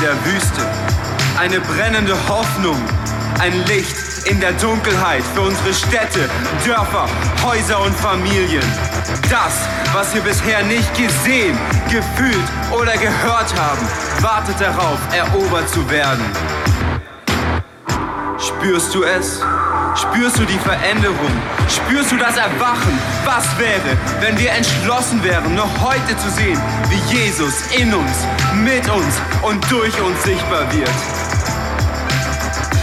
der Wüste. Eine brennende Hoffnung, ein Licht in der Dunkelheit für unsere Städte, Dörfer, Häuser und Familien. Das, was wir bisher nicht gesehen, gefühlt oder gehört haben, wartet darauf, erobert zu werden. Spürst du es? Spürst du die Veränderung? Spürst du das Erwachen? Was wäre, wenn wir entschlossen wären, noch heute zu sehen, wie Jesus in uns, mit uns und durch uns sichtbar wird?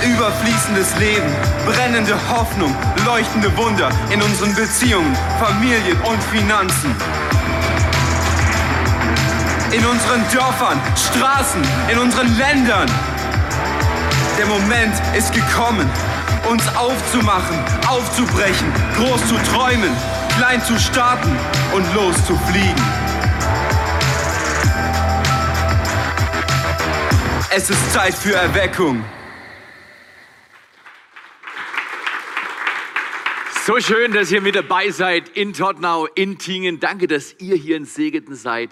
Überfließendes Leben, brennende Hoffnung, leuchtende Wunder in unseren Beziehungen, Familien und Finanzen. In unseren Dörfern, Straßen, in unseren Ländern. Der Moment ist gekommen, uns aufzumachen, aufzubrechen, groß zu träumen, klein zu starten und loszufliegen. Es ist Zeit für Erweckung. So schön, dass ihr mit dabei seid in Tottenau, in Tingen. Danke, dass ihr hier in Segeten seid.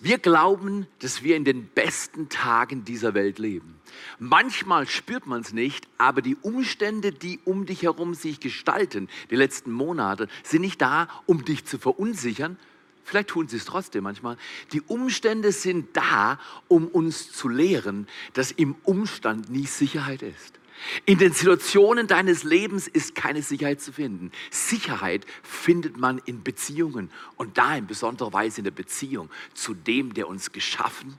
Wir glauben, dass wir in den besten Tagen dieser Welt leben. Manchmal spürt man es nicht, aber die Umstände, die um dich herum sich gestalten, die letzten Monate, sind nicht da, um dich zu verunsichern. Vielleicht tun sie es trotzdem manchmal. Die Umstände sind da, um uns zu lehren, dass im Umstand nie Sicherheit ist. In den Situationen deines Lebens ist keine Sicherheit zu finden. Sicherheit findet man in Beziehungen und da in besonderer Weise in der Beziehung zu dem, der uns geschaffen,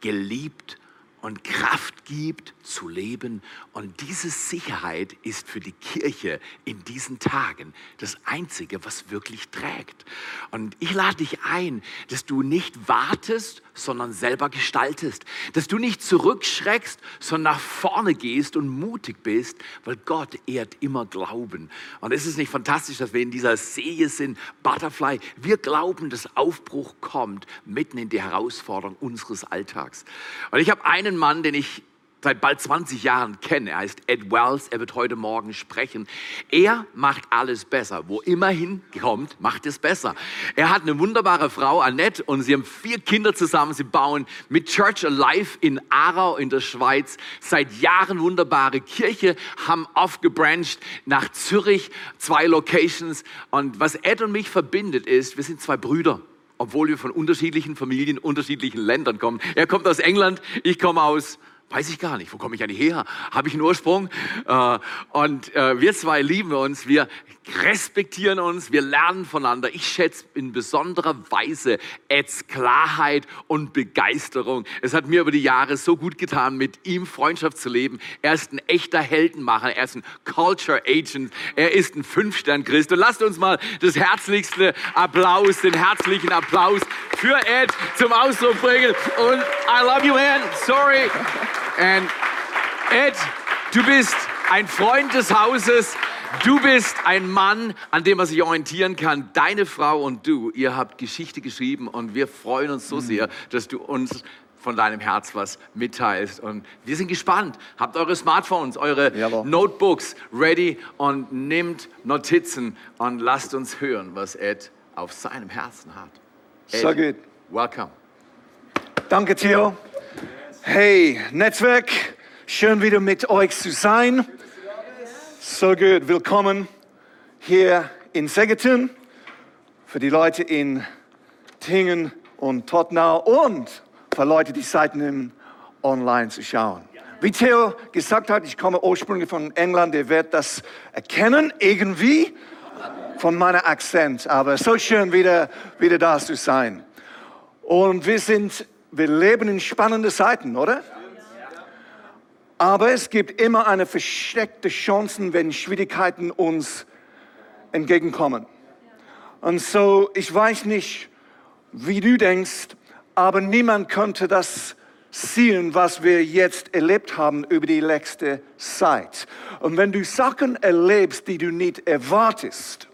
geliebt und Kraft gibt zu leben. Und diese Sicherheit ist für die Kirche in diesen Tagen das Einzige, was wirklich trägt. Und ich lade dich ein, dass du nicht wartest, sondern selber gestaltest. Dass du nicht zurückschreckst, sondern nach vorne gehst und mutig bist, weil Gott ehrt immer Glauben. Und ist es nicht fantastisch, dass wir in dieser Serie sind, Butterfly? Wir glauben, dass Aufbruch kommt mitten in die Herausforderung unseres Alltags. Und ich habe einen Mann, den ich seit bald 20 Jahren kenne. Er heißt Ed Wells. Er wird heute Morgen sprechen. Er macht alles besser. Wo immer hinkommt, macht es besser. Er hat eine wunderbare Frau, Annette, und sie haben vier Kinder zusammen. Sie bauen mit Church Alive in Aarau in der Schweiz seit Jahren wunderbare Kirche, haben oft gebrancht nach Zürich, zwei Locations. Und was Ed und mich verbindet ist, wir sind zwei Brüder obwohl wir von unterschiedlichen Familien, unterschiedlichen Ländern kommen. Er kommt aus England, ich komme aus Weiß ich gar nicht. Wo komme ich eigentlich her? Habe ich einen Ursprung? Äh, und äh, wir zwei lieben uns. Wir respektieren uns. Wir lernen voneinander. Ich schätze in besonderer Weise Eds Klarheit und Begeisterung. Es hat mir über die Jahre so gut getan, mit ihm Freundschaft zu leben. Er ist ein echter Heldenmacher. Er ist ein Culture Agent. Er ist ein Fünfstern-Christ. Und lasst uns mal das herzlichste Applaus, den herzlichen Applaus für Ed zum Ausdruck bringen. Und I love you, man. Sorry. And Ed, du bist ein Freund des Hauses. Du bist ein Mann, an dem man sich orientieren kann. Deine Frau und du, ihr habt Geschichte geschrieben und wir freuen uns so sehr, dass du uns von deinem Herz was mitteilst. Und wir sind gespannt. Habt eure Smartphones, eure Jawohl. Notebooks ready und nehmt Notizen und lasst uns hören, was Ed auf seinem Herzen hat. Ed, So gut. Welcome. Danke, Theo. Hey, Netzwerk, schön wieder mit euch zu sein. So gut, willkommen hier in Segeten, für die Leute in Tingen und Tottenau und für Leute, die Zeit nehmen, online zu schauen. Wie Theo gesagt hat, ich komme ursprünglich von England, ihr werdet das erkennen, irgendwie, von meiner Akzent. Aber so schön wieder, wieder da zu sein. Und wir sind, wir leben in spannenden Zeiten, oder? Aber es gibt immer eine versteckte Chance, wenn Schwierigkeiten uns entgegenkommen. Und so, ich weiß nicht, wie du denkst, aber niemand könnte das sehen, was wir jetzt erlebt haben über die letzte Zeit. Und wenn du Sachen erlebst, die du nicht erwartest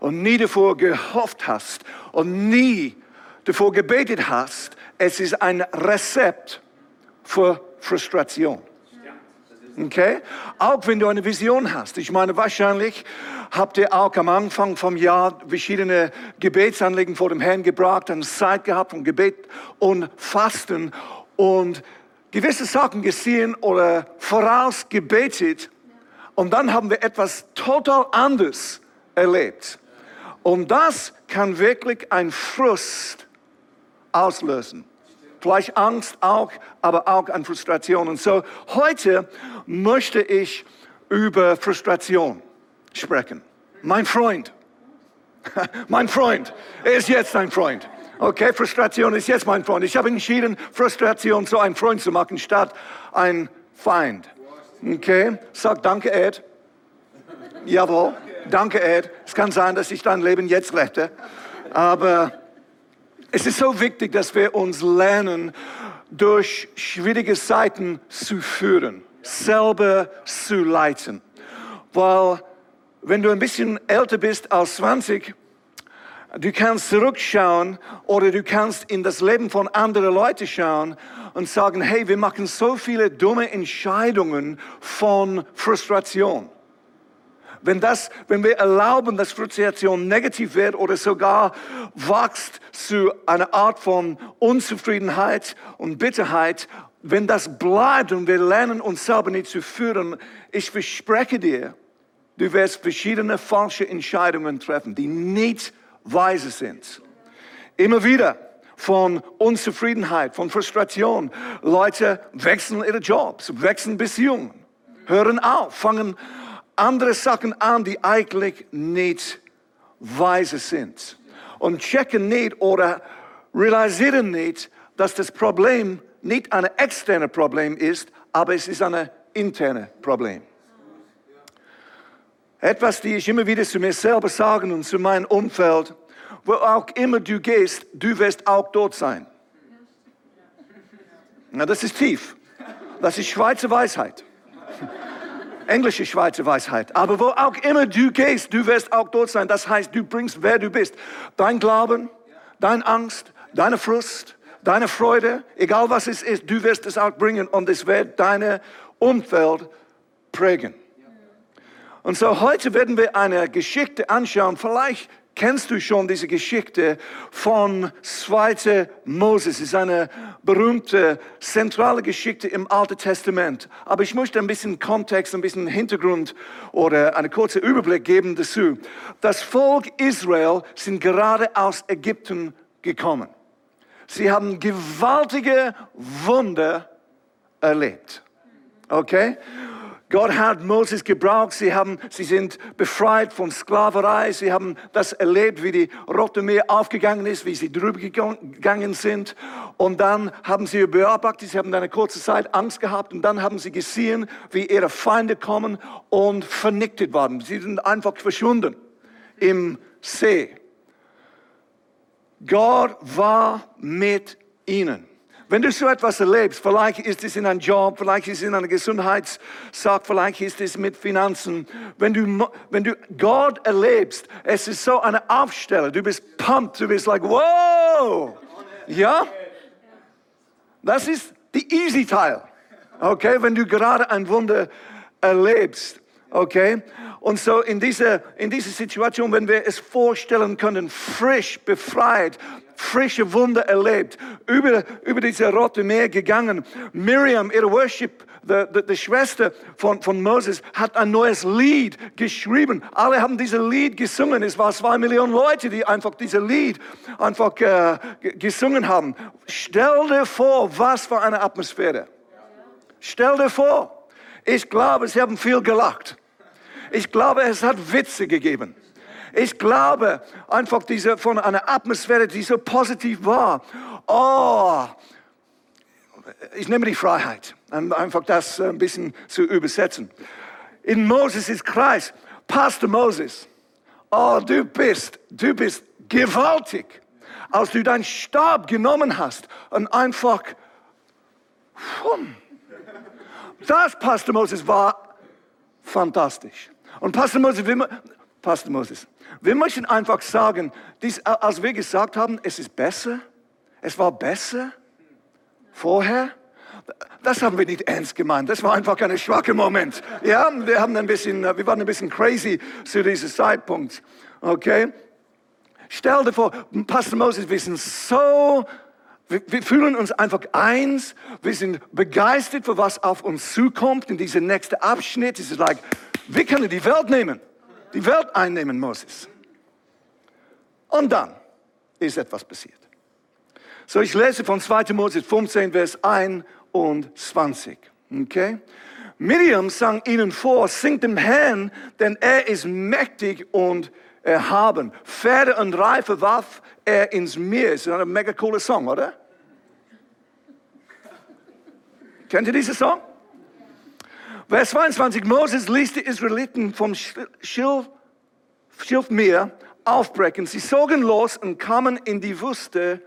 und nie davor gehofft hast und nie davor gebetet hast, es ist ein Rezept für Frustration. Okay? Auch wenn du eine Vision hast. Ich meine, wahrscheinlich habt ihr auch am Anfang vom Jahr verschiedene Gebetsanliegen vor dem Herrn gebracht, eine Zeit gehabt von Gebet und Fasten und gewisse Sachen gesehen oder vorausgebetet und dann haben wir etwas total anderes erlebt. Und das kann wirklich ein Frust auslösen. Vielleicht Angst auch, aber auch an Frustration. Und so heute möchte ich über Frustration sprechen. Mein Freund, mein Freund, er ist jetzt ein Freund. Okay, Frustration ist jetzt mein Freund. Ich habe entschieden, Frustration zu einem Freund zu machen, statt ein Feind. Okay, sag danke, Ed. Jawohl, danke, Ed. Es kann sein, dass ich dein Leben jetzt rette. Aber es ist so wichtig, dass wir uns lernen, durch schwierige Zeiten zu führen, selber zu leiten. Weil wenn du ein bisschen älter bist als 20, du kannst zurückschauen oder du kannst in das Leben von anderen Leuten schauen und sagen, hey, wir machen so viele dumme Entscheidungen von Frustration. Wenn, das, wenn wir erlauben, dass Frustration negativ wird oder sogar wächst zu einer Art von Unzufriedenheit und Bitterheit, wenn das bleibt und wir lernen uns selber nicht zu führen, ich verspreche dir, du wirst verschiedene falsche Entscheidungen treffen, die nicht weise sind. Immer wieder von Unzufriedenheit, von Frustration. Leute wechseln ihre Jobs, wechseln Beziehungen, hören auf, fangen andere Sachen an, die eigentlich nicht weise sind. Und checken nicht oder realisieren nicht, dass das Problem nicht ein externes Problem ist, aber es ist ein internes Problem. Etwas, die ich immer wieder zu mir selber sagen und zu meinem Umfeld, wo auch immer du gehst, du wirst auch dort sein. Na, das ist tief. Das ist Schweizer Weisheit englische Schweizer Weisheit. Aber wo auch immer du gehst, du wirst auch dort sein. Das heißt, du bringst, wer du bist. Dein Glauben, deine Angst, deine Frust, deine Freude, egal was es ist, du wirst es auch bringen und es wird deine Umfeld prägen. Und so heute werden wir eine Geschichte anschauen. Vielleicht kennst du schon diese Geschichte von 2. Moses. Es ist eine berühmte, zentrale Geschichte im Alten Testament. Aber ich möchte ein bisschen Kontext, ein bisschen Hintergrund oder einen kurzen Überblick geben dazu. Das Volk Israel sind gerade aus Ägypten gekommen. Sie haben gewaltige Wunder erlebt. Okay? Gott hat Moses gebraucht. Sie, haben, sie sind befreit von Sklaverei. Sie haben das erlebt, wie die Rote Meer aufgegangen ist, wie sie drüber gegangen sind. Und dann haben sie beobachtet, sie haben eine kurze Zeit Angst gehabt und dann haben sie gesehen, wie ihre Feinde kommen und vernichtet worden. Sie sind einfach verschwunden im See. Gott war mit ihnen. Wenn du so etwas erlebst, vielleicht ist es in einem Job, vielleicht ist es in einer Gesundheitssache, vielleicht ist es mit Finanzen. Wenn du, wenn du Gott erlebst, es ist so eine Aufstellung. Du bist pumped, du bist like, wow! Ja? Das ist die easy Teil. Okay? Wenn du gerade ein Wunder erlebst. Okay? Und so in dieser, in dieser Situation, wenn wir es vorstellen können, frisch, befreit, frische Wunder erlebt, über, über diese Rote Meer gegangen. Miriam, ihre Worship, die, die, die Schwester von, von Moses, hat ein neues Lied geschrieben. Alle haben dieses Lied gesungen. Es waren zwei Millionen Leute, die einfach dieses Lied einfach äh, gesungen haben. Stell dir vor, was für eine Atmosphäre. Stell dir vor. Ich glaube, sie haben viel gelacht. Ich glaube, es hat Witze gegeben. Ich glaube einfach diese, von einer Atmosphäre, die so positiv war. Oh, ich nehme die Freiheit, einfach das ein bisschen zu übersetzen. In Moses' Kreis, Pastor Moses, oh, du bist, du bist gewaltig. Als du deinen Stab genommen hast und einfach, das, Pastor Moses, war fantastisch. Und Pastor Moses, Pastor Moses, wir möchten einfach sagen, dies, als wir gesagt haben, es ist besser, es war besser vorher, das haben wir nicht ernst gemeint. Das war einfach ein schwacher Moment. Ja, wir haben ein bisschen, wir waren ein bisschen crazy zu diesem Zeitpunkt. Okay? Stell dir vor, Pastor Moses, wir sind so Wir, wir fühlen uns einfach eins. Wir sind begeistert für was auf uns zukommt in diesem nächsten Abschnitt. Es ist like, wir können die Welt nehmen. Die Welt einnehmen, Moses. Und dann ist etwas passiert. So, ich lese von 2. Mose 15, Vers 21. Okay? Miriam sang ihnen vor, singt dem Herrn, denn er ist mächtig und erhaben. Pferde und Reife warf er ins Meer. Ist ein mega cooler Song, oder? Kennt ihr diesen Song? Vers 22, Moses ließ die Israeliten vom Schilf, Schilfmeer aufbrechen. Sie zogen los und kamen in die Wüste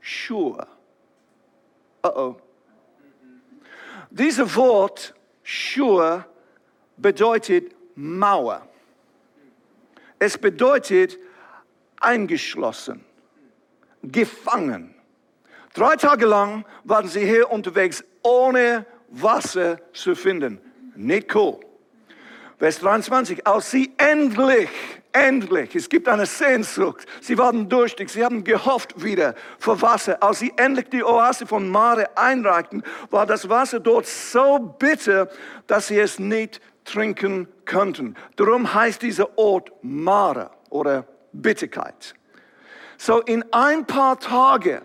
Schur. Uh oh. Dieses Wort Schur bedeutet Mauer. Es bedeutet eingeschlossen, gefangen. Drei Tage lang waren sie hier unterwegs, ohne Wasser zu finden. Nicht cool. Vers 23, als sie endlich, endlich, es gibt eine Sehnsucht, sie waren durstig, sie haben gehofft wieder für Wasser. Als sie endlich die Oase von Mare einreichten, war das Wasser dort so bitter, dass sie es nicht trinken könnten. Darum heißt dieser Ort Mare oder Bitterkeit. So in ein paar Tagen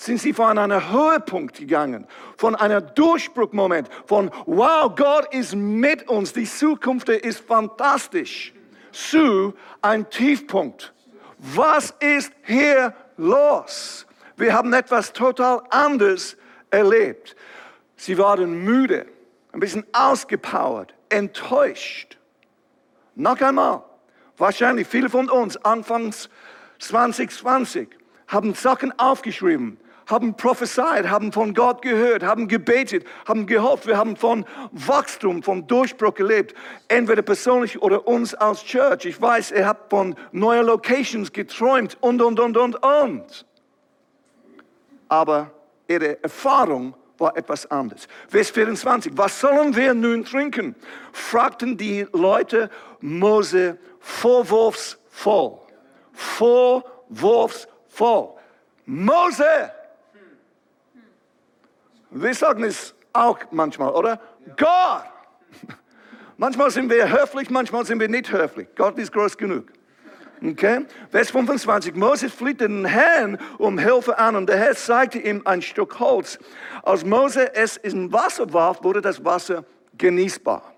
sind sie von einem Höhepunkt gegangen, von einem Durchbruchmoment, von wow, Gott ist mit uns, die Zukunft ist fantastisch, zu einem Tiefpunkt. Was ist hier los? Wir haben etwas total anderes erlebt. Sie waren müde, ein bisschen ausgepowert, enttäuscht. Noch einmal, wahrscheinlich viele von uns anfangs 2020 haben Sachen aufgeschrieben, haben prophezeit, haben von Gott gehört, haben gebetet, haben gehofft. Wir haben von Wachstum, von Durchbruch gelebt, entweder persönlich oder uns als Church. Ich weiß, ihr habt von neuen Locations geträumt und, und, und, und, und. Aber ihre Erfahrung war etwas anderes. Vers 24, was sollen wir nun trinken? fragten die Leute Mose vorwurfsvoll. Vorwurfsvoll. Mose, wir sagen es auch manchmal, oder? Gott. Manchmal sind wir höflich, manchmal sind wir nicht höflich. Gott ist groß genug. Okay? Vers 25. Moses flieht den Herrn um Hilfe an und der Herr zeigte ihm ein Stück Holz. Als Mose es in Wasser warf, wurde das Wasser genießbar.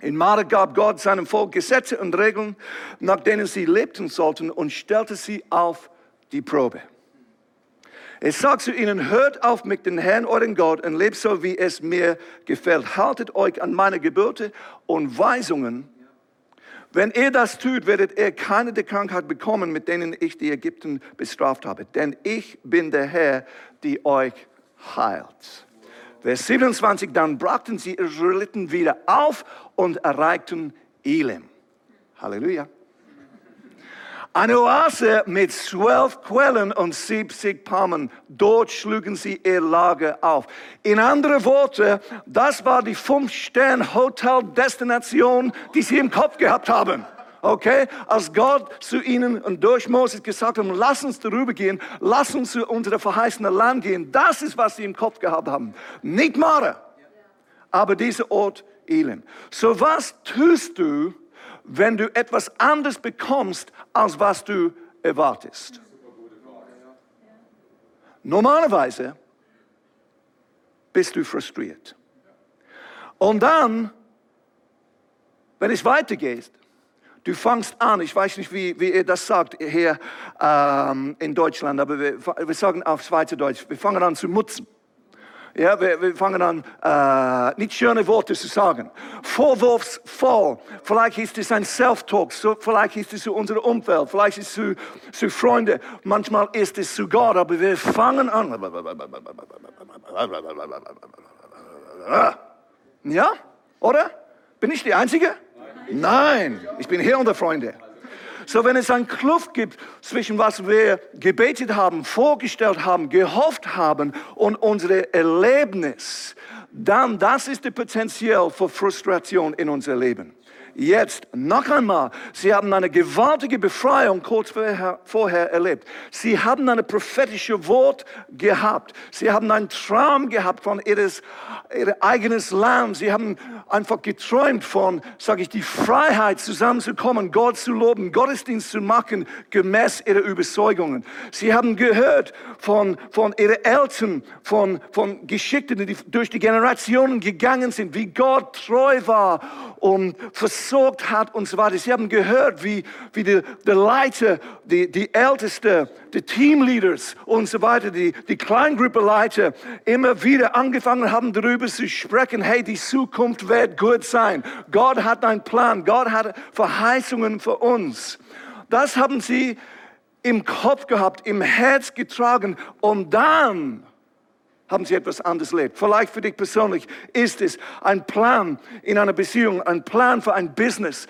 In Mare gab Gott seinem Volk Gesetze und Regeln, nach denen sie lebten sollten und stellte sie auf die Probe. Es sagt zu ihnen, hört auf mit dem Herrn, euren Gott, und lebt so, wie es mir gefällt. Haltet euch an meine Gebote und Weisungen. Wenn ihr das tut, werdet ihr keine der Krankheit bekommen, mit denen ich die Ägypten bestraft habe. Denn ich bin der Herr, die euch heilt. Vers 27, dann brachten sie Israeliten wieder auf und erreichten Elim. Halleluja. Eine Oase mit zwölf Quellen und siebzig Palmen. Dort schlugen sie ihr Lager auf. In anderen Worten, das war die Fünf-Stern-Hotel-Destination, die sie im Kopf gehabt haben. Okay? Als Gott zu ihnen und durch Moses gesagt hat, lass uns darüber gehen, lass uns zu unserem verheißenen Land gehen. Das ist, was sie im Kopf gehabt haben. Nicht Mara, aber dieser Ort Elim. So was tust du, wenn du etwas anderes bekommst, als was du erwartest. Normalerweise bist du frustriert. Und dann, wenn es weitergeht, du fangst an, ich weiß nicht, wie, wie ihr das sagt hier ähm, in Deutschland, aber wir, wir sagen auf Schweizerdeutsch, wir fangen an zu mutzen. Ja, wir, wir fangen an, äh, nicht schöne Worte zu sagen. Vorwurfsvoll. Vielleicht ist es ein Self-Talk. So, vielleicht ist es zu unserem Umfeld. Vielleicht ist es zu, zu Freunden. Manchmal ist es zu Gott. Aber wir fangen an. Ja? Oder? Bin ich die Einzige? Nein. Ich bin hier unter Freunde. So, wenn es eine Kluft gibt zwischen was wir gebetet haben, vorgestellt haben, gehofft haben und unsere Erlebnis, dann das ist der Potenzial für Frustration in unser Leben. Jetzt noch einmal, sie haben eine gewaltige Befreiung kurz vorher, vorher, erlebt. Sie haben eine prophetische Wort gehabt. Sie haben einen Traum gehabt von ihres, ihr eigenes Land. Sie haben einfach geträumt von, sage ich, die Freiheit zusammenzukommen, Gott zu loben, Gottesdienst zu machen, gemäß ihrer Überzeugungen. Sie haben gehört von, von ihren Eltern, von, von Geschichten, die durch die Generationen gegangen sind, wie Gott treu war und versorgt hat und so weiter. Sie haben gehört, wie, wie die, die Leiter, die, die Älteste, die Teamleaders und so weiter, die, die Kleingruppeleiter immer wieder angefangen haben, darüber zu sprechen, hey, die Zukunft wird gut sein. Gott hat einen Plan. Gott hat Verheißungen für uns. Das haben sie im Kopf gehabt, im Herz getragen und dann haben sie etwas anderes erlebt. Vielleicht für dich persönlich ist es ein Plan in einer Beziehung, ein Plan für ein Business.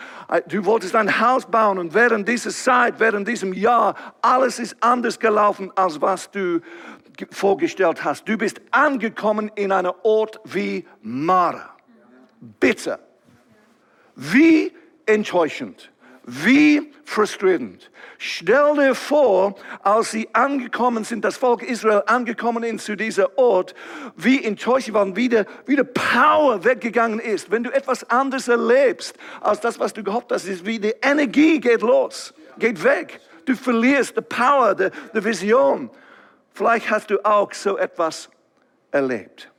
Du wolltest ein Haus bauen und während dieser Zeit, während diesem Jahr, alles ist anders gelaufen, als was du vorgestellt hast. Du bist angekommen in einem Ort wie Mara. Bitter. Wie enttäuschend. Wie frustrierend. Stell dir vor, als sie angekommen sind, das Volk Israel angekommen ist zu diesem Ort, wie enttäuscht waren, wie der, wie der Power weggegangen ist. Wenn du etwas anderes erlebst, als das, was du gehofft hast, ist wie die Energie geht los, geht weg. Du verlierst die Power, die, die Vision. Vielleicht hast du auch so etwas erlebt.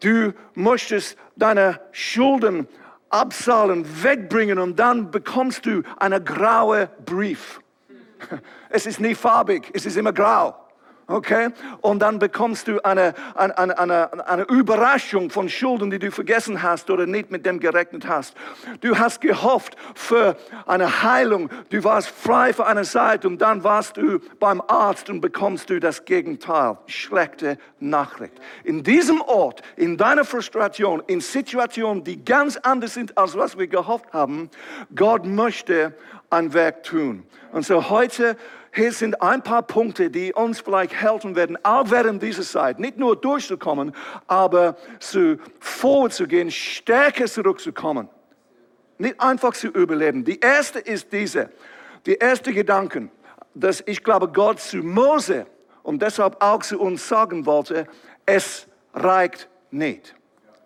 Du möchtest deine Schulden abzahlen, wegbringen und dann bekommst du einen grauen Brief. Es ist nie farbig, es ist immer grau. Okay? Und dann bekommst du eine, eine, eine, eine Überraschung von Schulden, die du vergessen hast oder nicht mit dem gerechnet hast. Du hast gehofft für eine Heilung. Du warst frei für eine Zeit und dann warst du beim Arzt und bekommst du das Gegenteil. Schlechte Nachricht. In diesem Ort, in deiner Frustration, in Situationen, die ganz anders sind, als was wir gehofft haben, Gott möchte ein Werk tun. Und so heute hier sind ein paar Punkte, die uns vielleicht helfen werden, auch während dieser Zeit, nicht nur durchzukommen, aber zu vorzugehen, stärker zurückzukommen. Nicht einfach zu überleben. Die erste ist diese, die erste Gedanke, dass ich glaube, Gott zu Mose und deshalb auch zu uns sagen wollte, es reicht nicht.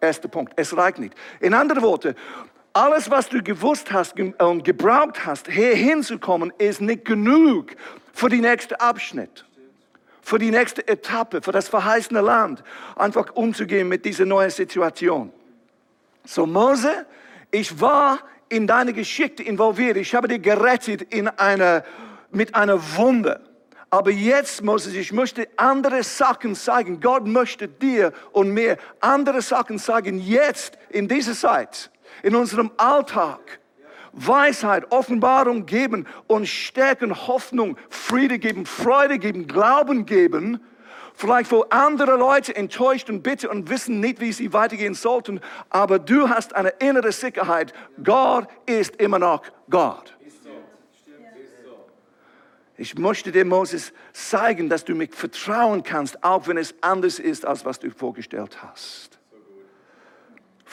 Erster Punkt, es reicht nicht. In anderen Worten, alles, was du gewusst hast und gebraucht hast, hier hinzukommen, ist nicht genug für die nächste Abschnitt, für die nächste Etappe, für das verheißene Land, einfach umzugehen mit dieser neuen Situation. So Mose, ich war in deine Geschichte involviert. Ich habe dich gerettet in eine, mit einer Wunde. Aber jetzt, Moses, ich möchte andere Sachen zeigen. Gott möchte dir und mir andere Sachen zeigen, jetzt, in dieser Zeit in unserem Alltag. Weisheit, Offenbarung geben und stärken, Hoffnung, Friede geben, Freude geben, Glauben geben. Vielleicht wo andere Leute enttäuscht und bitte und wissen nicht, wie sie weitergehen sollten, aber du hast eine innere Sicherheit. Gott ist immer noch Gott. Ich möchte dir, Moses, zeigen, dass du mich vertrauen kannst, auch wenn es anders ist, als was du vorgestellt hast.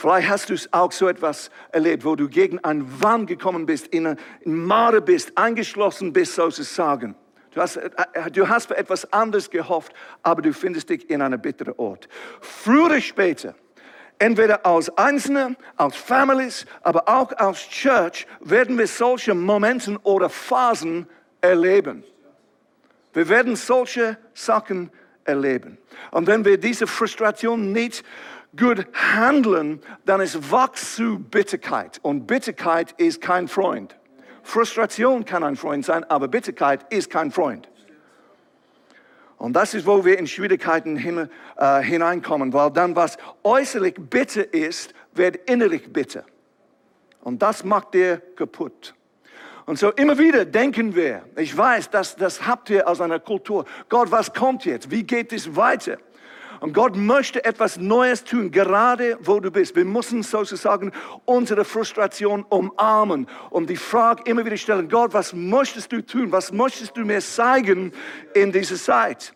Vielleicht hast du auch so etwas erlebt, wo du gegen eine Wand gekommen bist, in eine Mare bist, eingeschlossen bist, sozusagen. Du hast, äh, äh, du hast für etwas anderes gehofft, aber du findest dich in einem bitteren Ort. Früher oder später, entweder als Einzelne, als Families, aber auch als Church, werden wir solche Momente oder Phasen erleben. Wir werden solche Sachen erleben. Und wenn wir diese Frustration nicht gut handeln, dann ist Wachs zu Bitterkeit. Und Bitterkeit ist kein Freund. Frustration kann ein Freund sein, aber Bitterkeit ist kein Freund. Und das ist, wo wir in Schwierigkeiten hin, äh, hineinkommen, weil dann, was äußerlich bitter ist, wird innerlich bitter. Und das macht dir kaputt. Und so immer wieder denken wir, ich weiß, das, das habt ihr aus einer Kultur. Gott, was kommt jetzt? Wie geht es weiter? Und Gott möchte etwas Neues tun, gerade wo du bist. Wir müssen sozusagen unsere Frustration umarmen und die Frage immer wieder stellen, Gott, was möchtest du tun? Was möchtest du mir zeigen in dieser Zeit?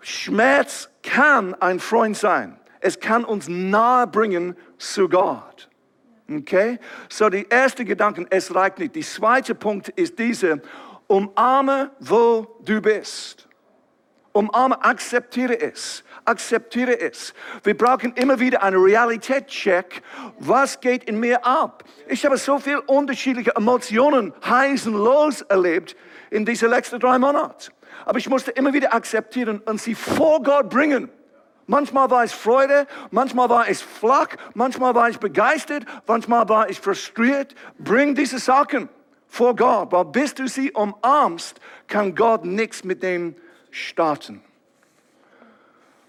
Schmerz kann ein Freund sein. Es kann uns nahe bringen zu Gott. Okay? So, die erste Gedanke, es reicht nicht. Der zweite Punkt ist diese, umarme, wo du bist. Umarme, akzeptiere es. Akzeptiere es. Wir brauchen immer wieder einen Realitätscheck. Was geht in mir ab? Ich habe so viele unterschiedliche Emotionen, heißen los erlebt in diesen letzten drei Monaten. Aber ich musste immer wieder akzeptieren und sie vor Gott bringen. Manchmal war es Freude, manchmal war es flach, manchmal war ich begeistert, manchmal war ich frustriert. Bring diese Sachen vor Gott, weil bis du sie umarmst, kann Gott nichts mit dem starten.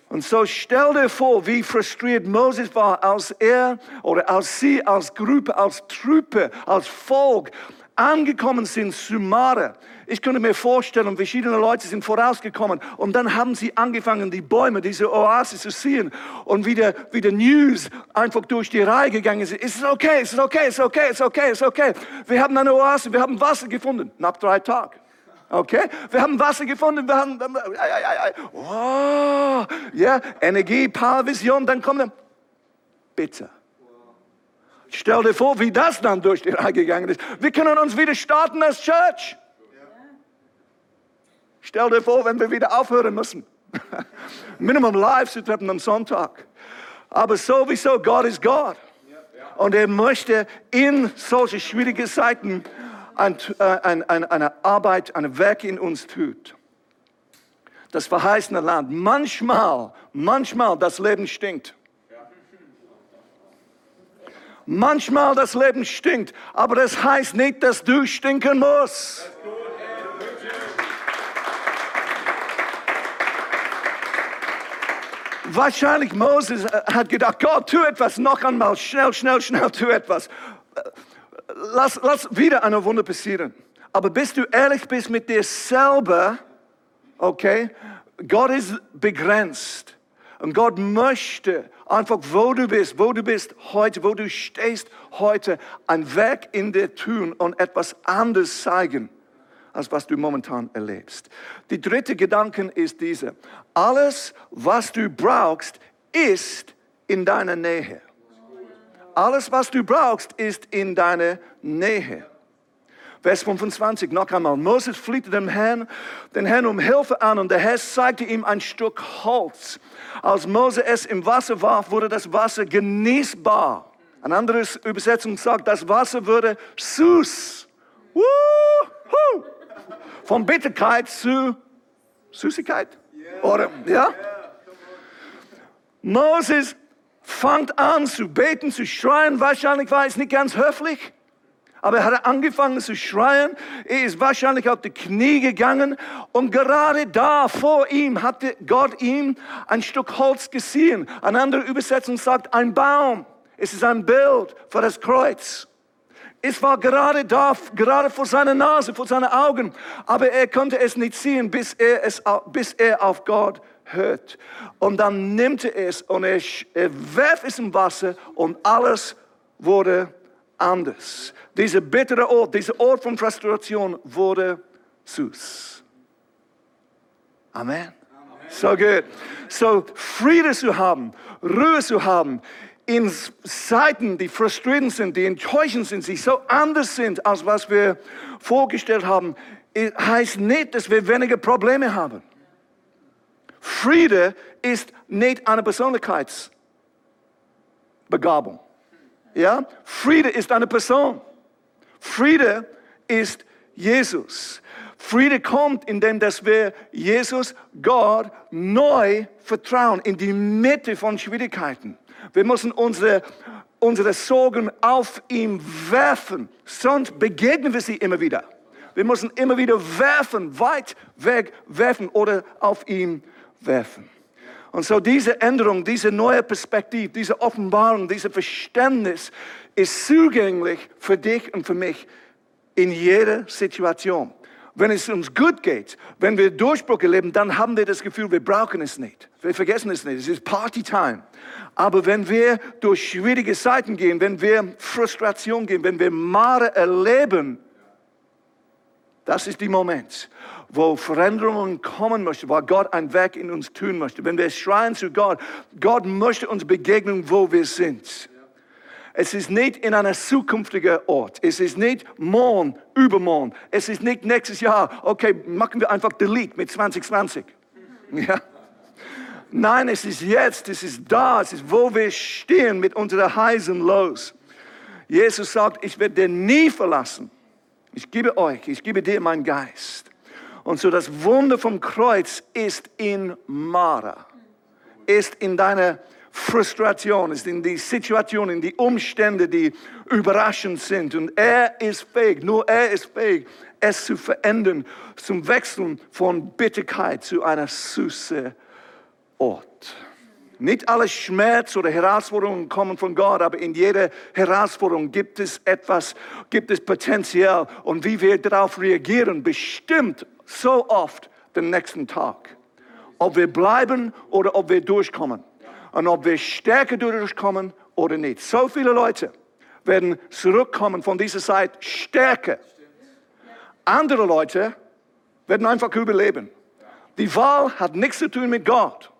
Und so stell dir vor, wie frustriert Moses war, als er oder als sie als Gruppe, als Truppe, als Volk angekommen sind zu Mare. Ich könnte mir vorstellen, verschiedene Leute sind vorausgekommen und dann haben sie angefangen, die Bäume, diese Oasis zu sehen und wieder, wieder News einfach durch die Reihe gegangen sind. Ist es okay, ist es okay, ist es okay, ist es okay, ist okay. Wir haben eine Oase, wir haben Wasser gefunden nach drei Tagen. Okay, wir haben Wasser gefunden, wir haben, ja, ja, ja, oh, ja, Energie, Power, Vision, dann kommt dann, bitte. Stell dir vor, wie das dann durch die Reihe gegangen ist. Wir können uns wieder starten als Church. Stell dir vor, wenn wir wieder aufhören müssen. Minimum live zu treffen am Sonntag. Aber sowieso, Gott ist Gott. Und er möchte in solche schwierigen Zeiten äh, ein, ein, eine Arbeit, ein Werk in uns tut. Das verheißene Land. Manchmal, manchmal das Leben stinkt. Manchmal das Leben stinkt, aber das heißt nicht, dass du stinken musst. Wahrscheinlich Moses äh, hat gedacht, Gott, tu etwas noch einmal, schnell, schnell, schnell, tu etwas. Lass, lass wieder eine Wunder passieren. Aber bis du ehrlich bist mit dir selber, okay, Gott ist begrenzt. Und Gott möchte einfach, wo du bist, wo du bist heute, wo du stehst heute, ein Werk in dir tun und etwas anderes zeigen, als was du momentan erlebst. Die dritte Gedanke ist diese. Alles, was du brauchst, ist in deiner Nähe. Alles, was du brauchst, ist in deiner Nähe. Vers 25, noch einmal. Moses flehte dem Herrn, den Herrn um Hilfe an und der Herr zeigte ihm ein Stück Holz. Als Mose es im Wasser warf, wurde das Wasser genießbar. Eine andere Übersetzung sagt, das Wasser wurde süß. Woohoo! Von Bitterkeit zu Süßigkeit. Oder, ja? Moses fängt an zu beten, zu schreien. Wahrscheinlich war es nicht ganz höflich. Aber er hat angefangen zu schreien. Er ist wahrscheinlich auf die Knie gegangen. Und gerade da vor ihm hatte Gott ihm ein Stück Holz gesehen. Eine andere Übersetzung sagt ein Baum. Es ist ein Bild für das Kreuz. Es war gerade da, gerade vor seiner Nase, vor seinen Augen. Aber er konnte es nicht sehen, bis er, es, bis er auf Gott hört. Und dann nimmt er es und er, er werft es im Wasser und alles wurde anders. Dieser bittere Ort, dieser Ort von Frustration wurde süß. Amen. Amen. So gut. So Friede zu haben, Ruhe zu haben, in Zeiten, die frustrierend sind, die enttäuschend sind, die so anders sind, als was wir vorgestellt haben, heißt nicht, dass wir weniger Probleme haben. Friede ist nicht eine Persönlichkeitsbegabung. Ja? Friede ist eine Person. Friede ist Jesus. Friede kommt, indem dass wir Jesus, Gott, neu vertrauen in die Mitte von Schwierigkeiten. Wir müssen unsere, unsere Sorgen auf ihm werfen, sonst begegnen wir sie immer wieder. Wir müssen immer wieder werfen, weit weg werfen oder auf ihm werfen. Und so diese Änderung, diese neue Perspektive, diese Offenbarung, dieses Verständnis ist zugänglich für dich und für mich in jeder Situation. Wenn es uns gut geht, wenn wir Durchbruch erleben, dann haben wir das Gefühl, wir brauchen es nicht. Wir vergessen es nicht. Es ist Partytime. Aber wenn wir durch schwierige Zeiten gehen, wenn wir Frustration gehen, wenn wir Mare erleben, Das ist der Moment, wo Veränderungen kommen möchte, wo Gott ein Werk in uns tun möchte. Wenn wir schreien zu Gott, Gott möchte uns begegnen, wo wir sind. Es ist nicht in einer zukünftigen Ort. Es ist nicht morgen, übermorgen. Es ist nicht nächstes Jahr. Okay, machen wir einfach Delete mit 2020. Ja. Nein, es ist jetzt, es ist da, es ist, wo wir stehen mit unserer heißen Los. Jesus sagt, ich werde dir nie verlassen. Ich gebe euch, ich gebe dir meinen Geist. Und so das Wunder vom Kreuz ist in Mara, ist in deiner Frustration, ist in die Situation, in die Umstände, die überraschend sind. Und er ist fähig, nur er ist fähig, es zu verändern, zum Wechseln von Bitterkeit zu einer süßen Ort. Nicht alle Schmerz oder Herausforderungen kommen von Gott, aber in jeder Herausforderung gibt es etwas, gibt es Potenzial und wie wir darauf reagieren, bestimmt so oft den nächsten Tag. Ob wir bleiben oder ob wir durchkommen und ob wir stärker durchkommen oder nicht. So viele Leute werden zurückkommen von dieser Zeit stärker. Andere Leute werden einfach überleben. Die Wahl hat nichts zu tun mit Gott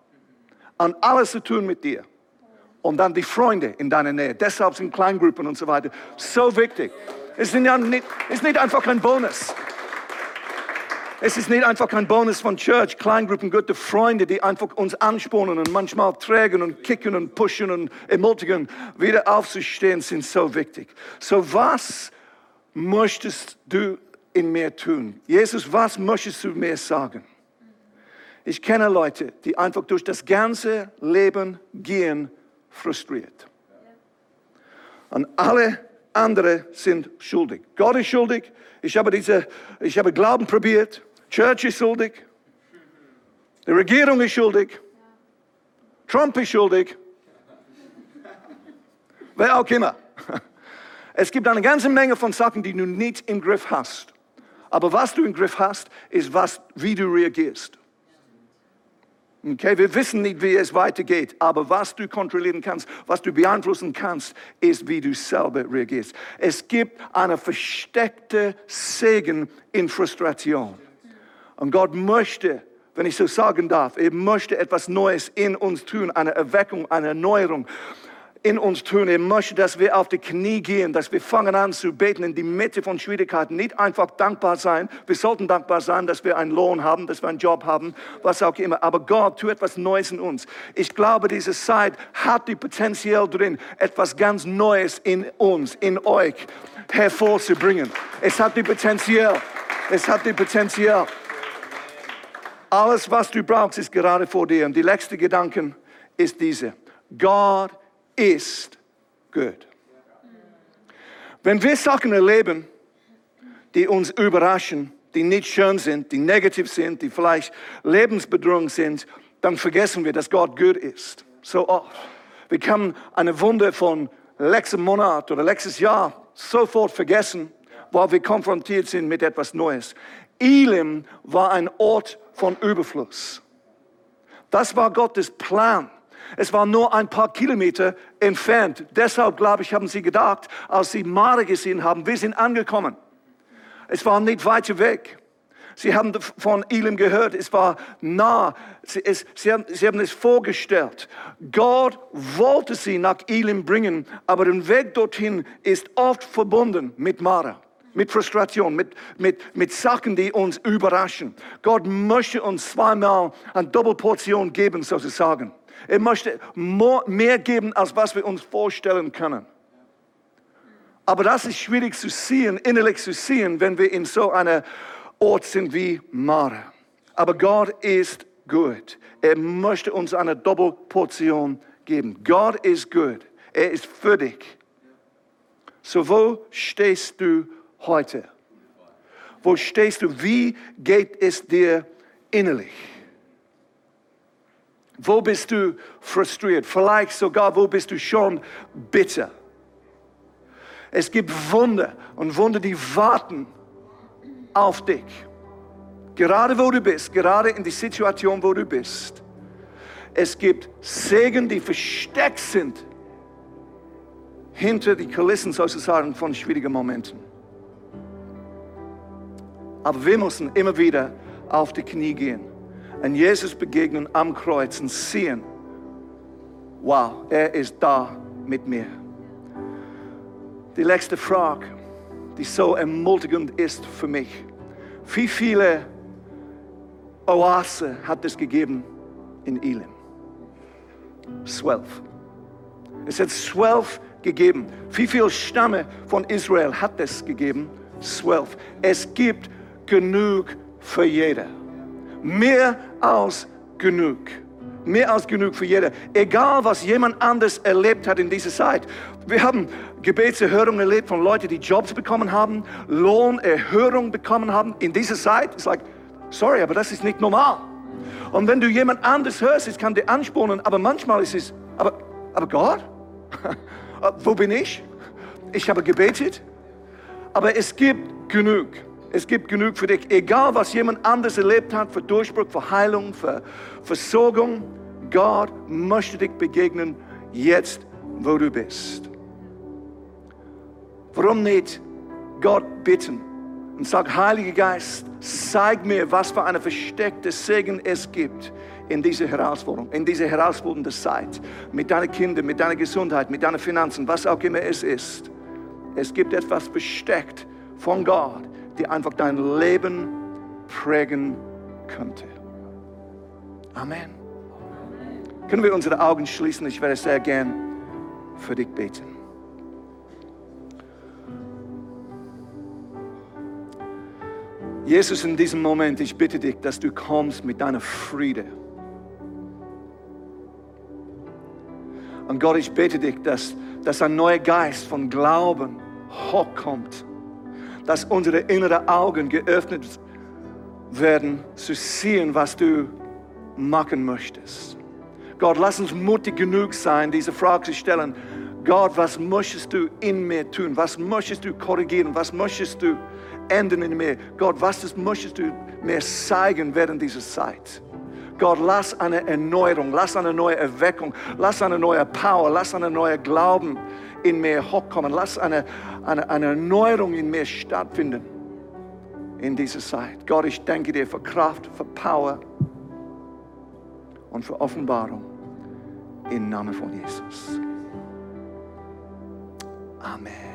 und alles zu tun mit dir. Und dann die Freunde in deiner Nähe. Deshalb sind Kleingruppen und so weiter so wichtig. Es ist nicht, ist nicht einfach ein Bonus. Es ist nicht einfach ein Bonus von Church, Kleingruppen, gute Freunde, die einfach uns anspornen und manchmal trägen und kicken und pushen und ermutigen, wieder aufzustehen, sind so wichtig. So was möchtest du in mir tun? Jesus, was möchtest du mir sagen? Ich kenne Leute, die einfach durch das ganze Leben gehen, frustriert. Und alle anderen sind schuldig. Gott ist schuldig. Ich habe, diese, ich habe Glauben probiert. Church ist schuldig. Die Regierung ist schuldig. Trump ist schuldig. Wer auch immer. Es gibt eine ganze Menge von Sachen, die du nicht im Griff hast. Aber was du im Griff hast, ist, was, wie du reagierst. Okay, wir wissen nicht, wie es weitergeht, aber was du kontrollieren kannst, was du beeinflussen kannst, ist, wie du selber reagierst. Es gibt eine versteckte Segen in Frustration. Und Gott möchte, wenn ich so sagen darf, er möchte etwas Neues in uns tun, eine Erweckung, eine Erneuerung in uns tun. Er möchte, dass wir auf die Knie gehen, dass wir fangen an zu beten in die Mitte von Schwierigkeiten. Nicht einfach dankbar sein. Wir sollten dankbar sein, dass wir einen Lohn haben, dass wir einen Job haben, was auch immer. Aber Gott tut etwas Neues in uns. Ich glaube, diese Zeit hat die Potenzial drin, etwas ganz Neues in uns, in euch hervorzubringen. Es hat die Potenzial. Es hat die Potenzial. Alles, was du brauchst, ist gerade vor dir. Und die letzte Gedanke ist diese. Gott ist gut. Wenn wir Sachen erleben, die uns überraschen, die nicht schön sind, die negativ sind, die vielleicht Lebensbedrohung sind, dann vergessen wir, dass Gott gut ist. So oft. Wir können eine Wunde von letzten Monat oder letztes Jahr sofort vergessen, weil wir konfrontiert sind mit etwas Neues. Elim war ein Ort von Überfluss. Das war Gottes Plan. Es war nur ein paar Kilometer entfernt. Deshalb, glaube ich, haben sie gedacht, als sie Mare gesehen haben, wir sind angekommen. Es war nicht weit weg. Sie haben von Elim gehört, es war nah. Sie, es, sie, haben, sie, haben, es vorgestellt. Gott wollte sie nach Elim bringen, aber der Weg dorthin ist oft verbunden mit Mara mit Frustration, mit, mit, mit Sachen, die uns überraschen. Gott möchte uns zweimal eine Doppelportion geben, sozusagen. Er möchte mehr geben, als was wir uns vorstellen können. Aber das ist schwierig zu sehen, innerlich zu sehen, wenn wir in so einem Ort sind wie Mara. Aber Gott ist gut. Er möchte uns eine Doppelportion geben. Gott ist gut. Er ist für dich. So wo stehst du heute? Wo stehst du? Wie geht es dir innerlich? Wo bist du frustriert? Vielleicht sogar, wo bist du schon bitter? Es gibt Wunder und Wunder, die warten auf dich. Gerade wo du bist, gerade in die Situation, wo du bist. Es gibt Segen, die versteckt sind hinter die Kulissen sozusagen von schwierigen Momenten. Aber wir müssen immer wieder auf die Knie gehen und Jesus begegnen am Kreuz und sehen, wow, er ist da mit mir. Die letzte Frage, die so ermutigend ist für mich. Wie viele Oase hat es gegeben in Elim? Zwölf. Es hat zwölf gegeben. Wie viele Stamme von Israel hat es gegeben? Zwölf. Es gibt genug für jeder. Mehr als genug. Mehr als genug für jeder. Egal, was jemand anders erlebt hat in dieser Zeit. Wir haben Gebetserhörungen erlebt von Leuten, die Jobs bekommen haben, Lohnerhörung bekommen haben in dieser Zeit. Ist like, sorry, aber das ist nicht normal. Und wenn du jemand anders hörst, es kann dir anspornen, aber manchmal ist es, aber, aber Gott, wo bin ich? Ich habe gebetet, aber es gibt genug. Es gibt genug für dich. Egal, was jemand anders erlebt hat, für Durchbruch, für Heilung, für Versorgung, Gott möchte dich begegnen, jetzt, wo du bist. Warum nicht Gott bitten und sagen, Heiliger Geist, zeig mir, was für eine versteckte Segen es gibt in dieser Herausforderung, in dieser herausfordernden Zeit, mit deinen Kindern, mit deiner Gesundheit, mit deinen Finanzen, was auch immer es ist. Es gibt etwas versteckt von Gott, die einfach dein Leben prägen könnte. Amen. Können wir unsere Augen schließen? Ich werde sehr gern für dich beten. Jesus, in diesem Moment, ich bitte dich, dass du kommst mit deiner Friede. Und Gott, ich bitte dich, dass, dass ein neuer Geist von Glauben hochkommt dass unsere inneren Augen geöffnet werden, zu sehen, was du machen möchtest. Gott, lass uns mutig genug sein, diese Frage zu stellen. Gott, was möchtest du in mir tun? Was möchtest du korrigieren? Was möchtest du ändern in mir? Gott, was möchtest du mir zeigen während dieser Zeit? Gott, lass eine Erneuerung, lass eine neue Erweckung, lass eine neue Power, lass eine neue Glauben in mir hochkommen. Lass eine, eine, eine Erneuerung in mir stattfinden in dieser Zeit. Gott, ich danke dir für Kraft, für Power und für Offenbarung im Namen von Jesus. Amen.